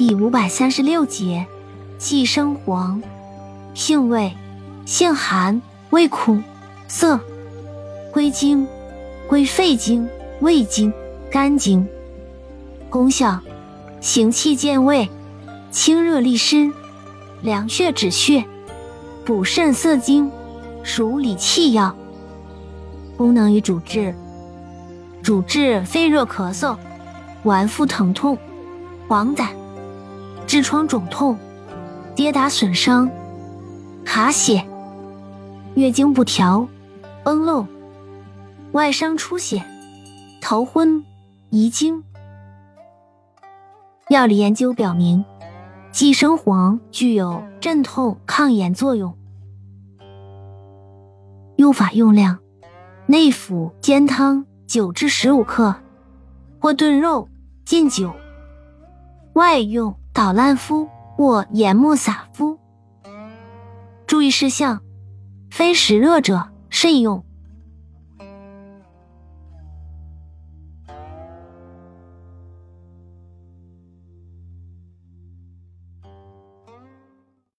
第五百三十六节，寄生黄，性味，性寒，味苦，涩，归经，归肺经、胃经、肝经。功效，行气健胃，清热利湿，凉血止血，补肾涩精，属理气药。功能与主治，主治肺热咳嗽、脘腹疼痛、黄疸。痔疮肿痛、跌打损伤、卡血、月经不调、崩漏、外伤出血、头昏、遗精。药理研究表明，寄生黄具有镇痛抗炎作用。用法用量：内服煎汤九至十五克，或炖肉浸酒；外用。捣烂敷或研末撒敷。注意事项：非实热者慎用。